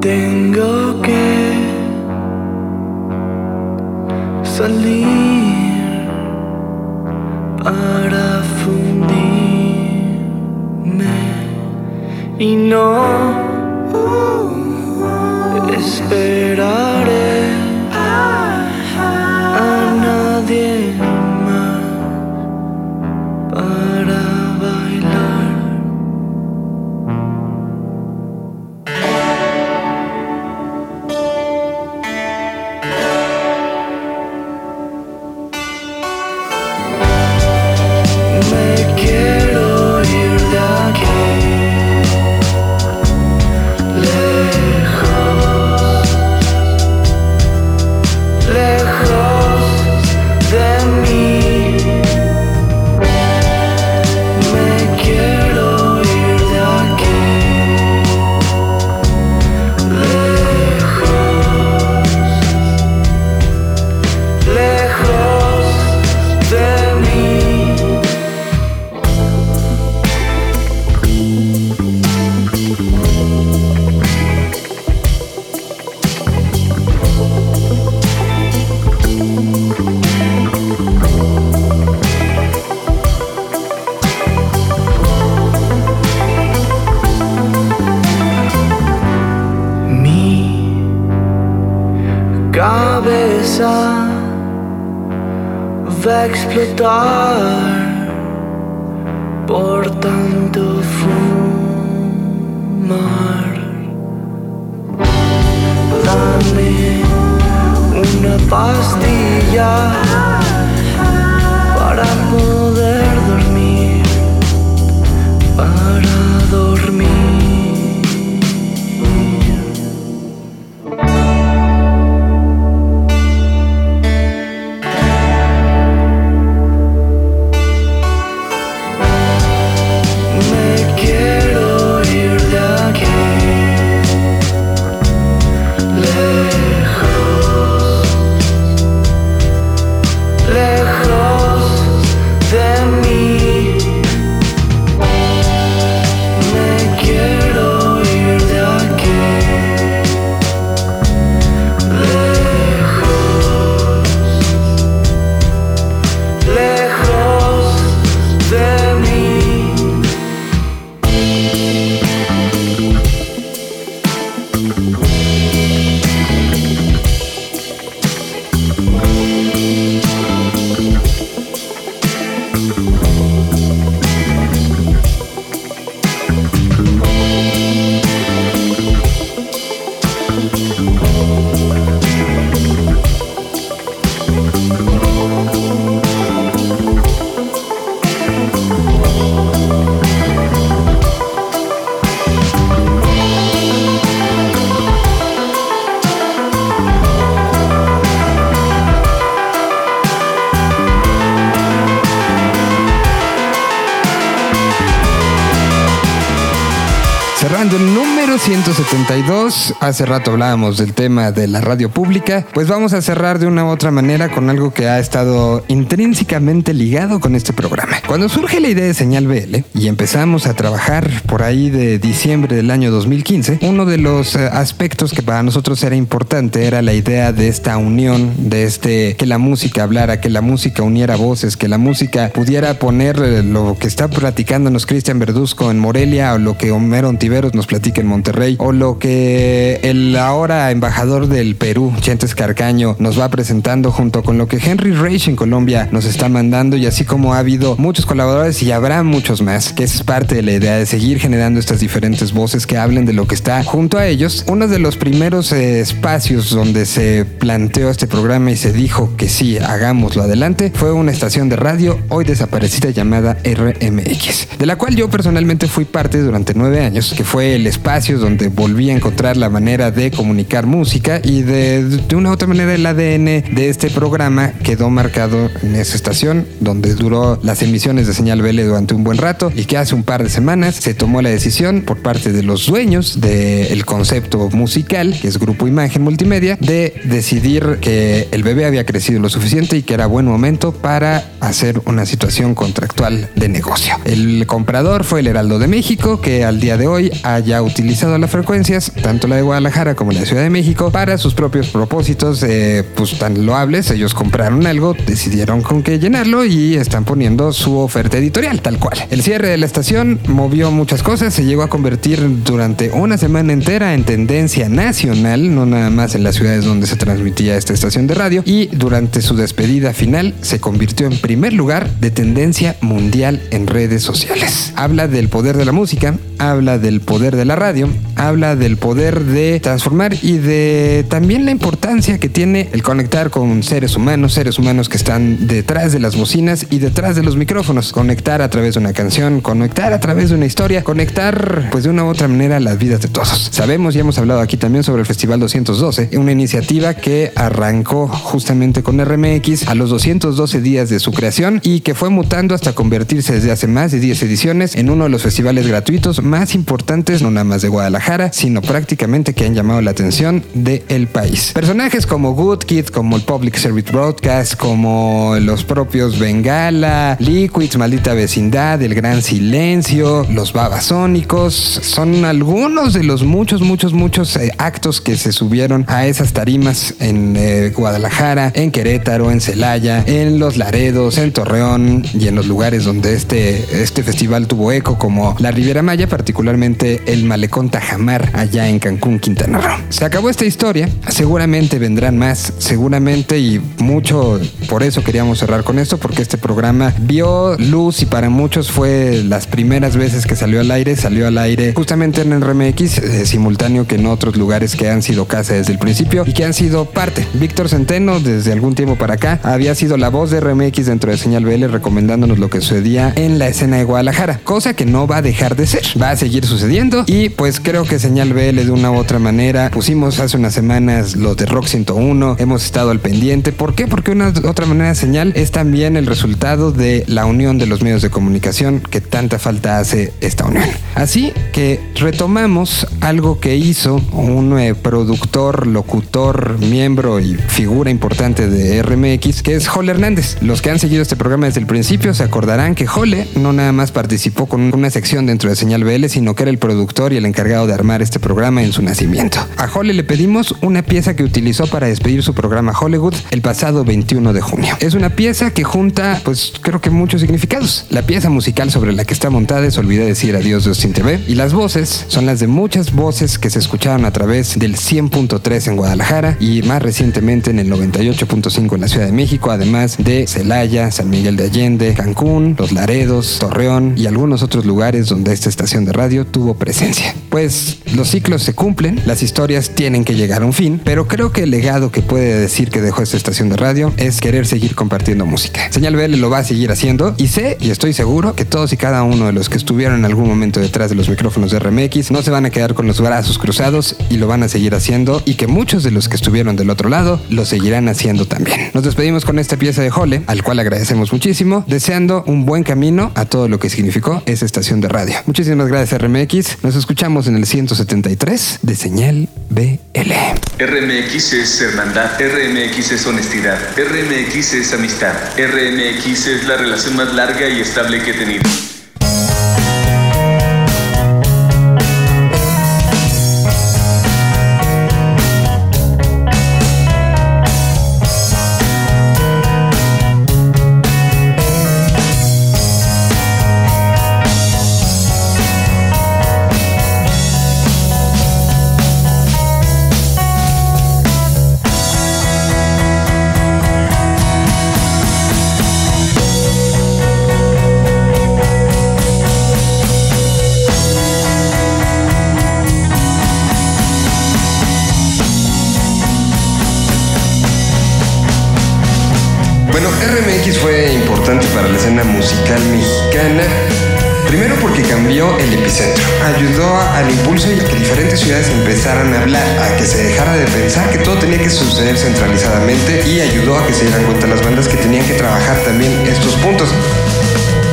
Speaker 9: tengo que salir para fundirme y no esperaré va
Speaker 1: 172, hace rato hablábamos del tema de la radio pública, pues vamos a cerrar de una u otra manera con algo que ha estado intrínsecamente ligado con este programa. Cuando surge la idea de Señal BL y empezamos a trabajar por ahí de diciembre del año 2015, uno de los eh, aspectos que para nosotros era importante era la idea de esta unión, de este que la música hablara, que la música uniera voces, que la música pudiera poner eh, lo que está platicándonos Cristian Verduzco en Morelia o lo que Homero Ontiveros nos platica en Monterrey o lo que el ahora embajador del Perú, Chentes Carcaño, nos va presentando junto con lo que Henry Reich en Colombia nos está mandando y así como ha habido muchos colaboradores y habrá muchos más, que es parte de la idea de seguir generando estas diferentes voces que hablen de lo que está junto a ellos. Uno de los primeros eh, espacios donde se planteó este programa y se dijo que sí, hagámoslo adelante, fue una estación de radio hoy desaparecida llamada RMX, de la cual yo personalmente fui parte durante nueve años, que fue el espacio donde volví a encontrar la manera de comunicar música y de, de una u otra manera el ADN de este programa quedó marcado en esa estación donde duró las emisiones de señal BL durante un buen rato y que hace un par de semanas se tomó la decisión por parte de los dueños del concepto musical, que es Grupo Imagen Multimedia, de decidir que el bebé había crecido lo suficiente y que era buen momento para hacer una situación contractual de negocio. El comprador fue el Heraldo de México, que al día de hoy haya utilizado las frecuencias, tanto la de Guadalajara como la de Ciudad de México, para sus propios propósitos, eh, pues tan loables. Ellos compraron algo, decidieron con qué llenarlo y están poniendo su oferta editorial, tal cual. El cierre de la estación movió muchas cosas, se llegó a convertir durante una semana entera en tendencia nacional, no nada más en las ciudades donde se transmitía esta estación de radio, y durante su despedida final se convirtió en primer lugar de tendencia mundial en redes sociales. Habla del poder de la música, habla del poder de la radio, habla del poder de transformar y de también la importancia que tiene el conectar con seres humanos, seres humanos que están detrás de las bocinas y detrás de los micrófonos, conectar a través de una canción, conectar a través de una historia, conectar pues de una u otra manera las vidas de todos. Sabemos y hemos hablado aquí también sobre el Festival 212, una iniciativa que arrancó justamente con RMX a los 212 días de su creación y que fue mutando hasta convertirse desde hace más de 10 ediciones en uno de los festivales gratuitos más importantes, no nada más de Guadalajara, sino prácticamente que han llamado la atención del país. Personajes como Good Kid, como el Public Service Broadcast, como los propios Bengala, Liquids, Maldita Vecindad, El Gran Silencio, los Babasónicos, son algunos de los muchos, muchos, muchos eh, actos que se subieron a esas tarimas en eh, Guadalajara, en Querétaro, en Celaya, en Los Laredos, en Torreón y en los lugares donde este, este festival tuvo eco, como la Riviera Maya, particularmente el Malecón Tajamar, allá en Cancún, Quintana Roo. Se acabó esta historia, seguramente vendrán más, seguramente y mucho por eso queríamos cerrar con esto, porque este programa vio luz y para muchos fue las primeras veces que salió al aire, salió al aire justamente en el RMX, eh, simultáneo que en otros lugares que han sido casa desde el principio y que han sido parte. Víctor Centeno, desde algún tiempo para acá, había sido la voz de RMX dentro de Señal BL recomendándonos lo que sucedía en la escena de Guadalajara, cosa que no va a dejar de ser, va a seguir sucediendo y pues creo que Señal BL de una u otra manera pusimos hace unas semanas los de Rock 101, hemos estado al pendiente. ¿Por qué? Porque una u otra manera Señal es también el resultado de la unión de los medios de comunicación que tanta falta hace esta unión. Así que retomamos algo que hizo un eh, productor, locutor, miembro y figura importante de RMX, que es Jole Hernández. Los que han seguido este programa desde el principio se acordarán que Jole no nada más participó con una sección dentro de Señal BL, sino que era el productor y el encargado de armar este programa en su nacimiento. A Jole le pedimos una pieza que utilizó para despedir su programa Hollywood el pasado 21 de junio. Es una pieza que junta, pues creo que muchos significados. La pieza musical sobre la que está montada es Olvidé decir adiós de Austin TV y las voces son las de muchas voces que se escucharon a través del 100.3 en Guadalajara y más recientemente en el 98.5 en la Ciudad de México, además de Celaya, San Miguel de Allende, Cancún, Los Laredos, Torreón y algunos otros lugares donde esta estación de radio tuvo presencia. Pues los ciclos se cumplen, las historias tienen que llegar a un fin, pero creo que el legado que puede decir que dejó esta estación de radio es querer seguir compartiendo música. Señal BL lo va a seguir haciendo y sé y estoy seguro que todos y cada uno de los que estuvieron en algún momento detrás de los micrófonos de RMX no se van a quedar con los brazos cruzados y lo van a seguir haciendo y que muchos de los que estuvieron del otro lado lo seguirán haciendo también. Nos despedimos con esta pieza de Jole, al cual agradecemos muchísimo, deseando un buen camino a todo lo que significó esa estación de radio. Muchísimas gracias RMX. Nos escuchamos en el 173 de Señal BL.
Speaker 19: RMX es hermandad, RMX es honestidad, RMX es amistad, RMX es la relación más larga y estable que he tenido.
Speaker 1: RMX fue importante para la escena musical mexicana. Primero porque cambió el epicentro, ayudó al impulso y a que diferentes ciudades empezaran a hablar, a que se dejara de pensar que todo tenía que suceder centralizadamente y ayudó a que se dieran cuenta las bandas que tenían que trabajar también estos puntos.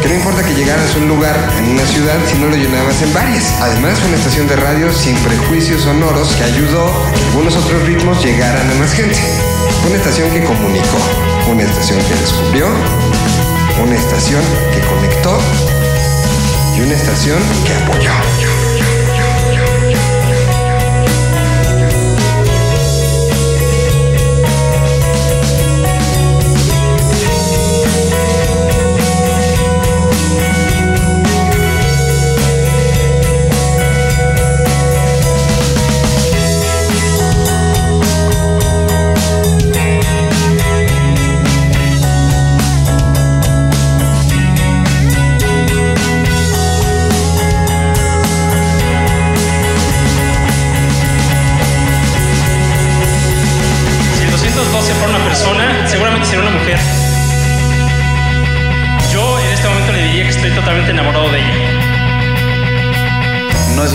Speaker 1: Que no importa que llegaras a un lugar en una ciudad si no lo llenabas en varias. Además fue una estación de radio sin prejuicios sonoros que ayudó a que algunos otros ritmos llegaran a más gente. Una estación que comunicó, una estación que descubrió, una estación que conectó y una estación que apoyó.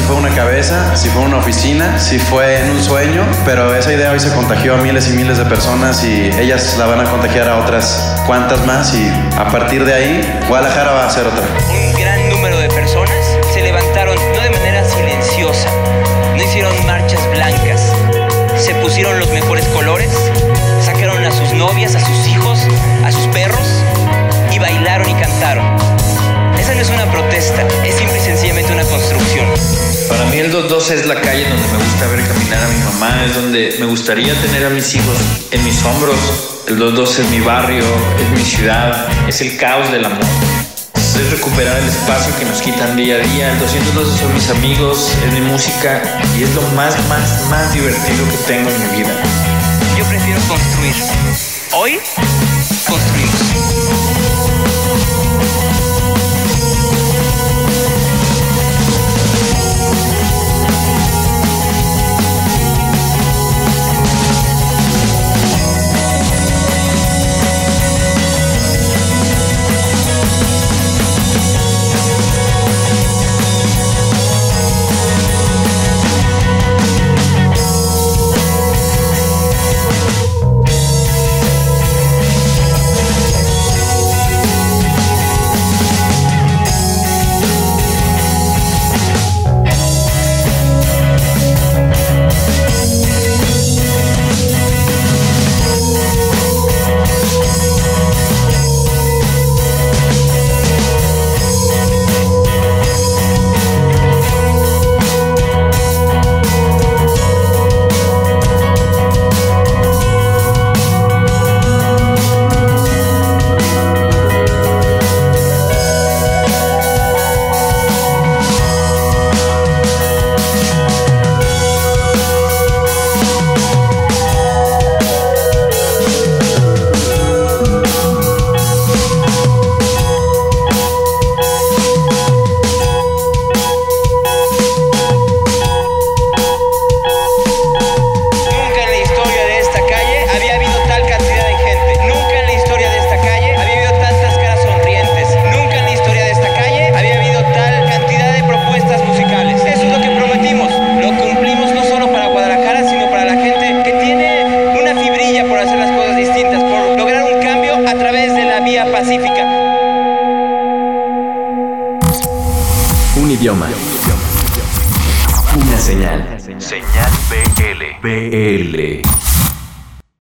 Speaker 20: Fue una cabeza, si fue una oficina, si fue en un sueño, pero esa idea hoy se contagió a miles y miles de personas y ellas la van a contagiar a otras cuantas más y a partir de ahí Guadalajara va a ser otra.
Speaker 21: Un gran número de personas se levantaron no de manera silenciosa, no hicieron marchas blancas, se pusieron los mejores colores, sacaron a sus novias, a sus hijos, a sus perros y bailaron y cantaron. Esa no es una protesta, es simple y sencillamente una construcción.
Speaker 22: Para mí el 212 es la calle donde me gusta ver caminar a mi mamá, es donde me gustaría tener a mis hijos en mis hombros. El 212 es mi barrio, es mi ciudad, es el caos del amor. Es recuperar el espacio que nos quitan día a día. El 212 son mis amigos, es mi música y es lo más, más, más divertido que tengo en mi vida.
Speaker 21: Yo prefiero construir. Hoy construimos.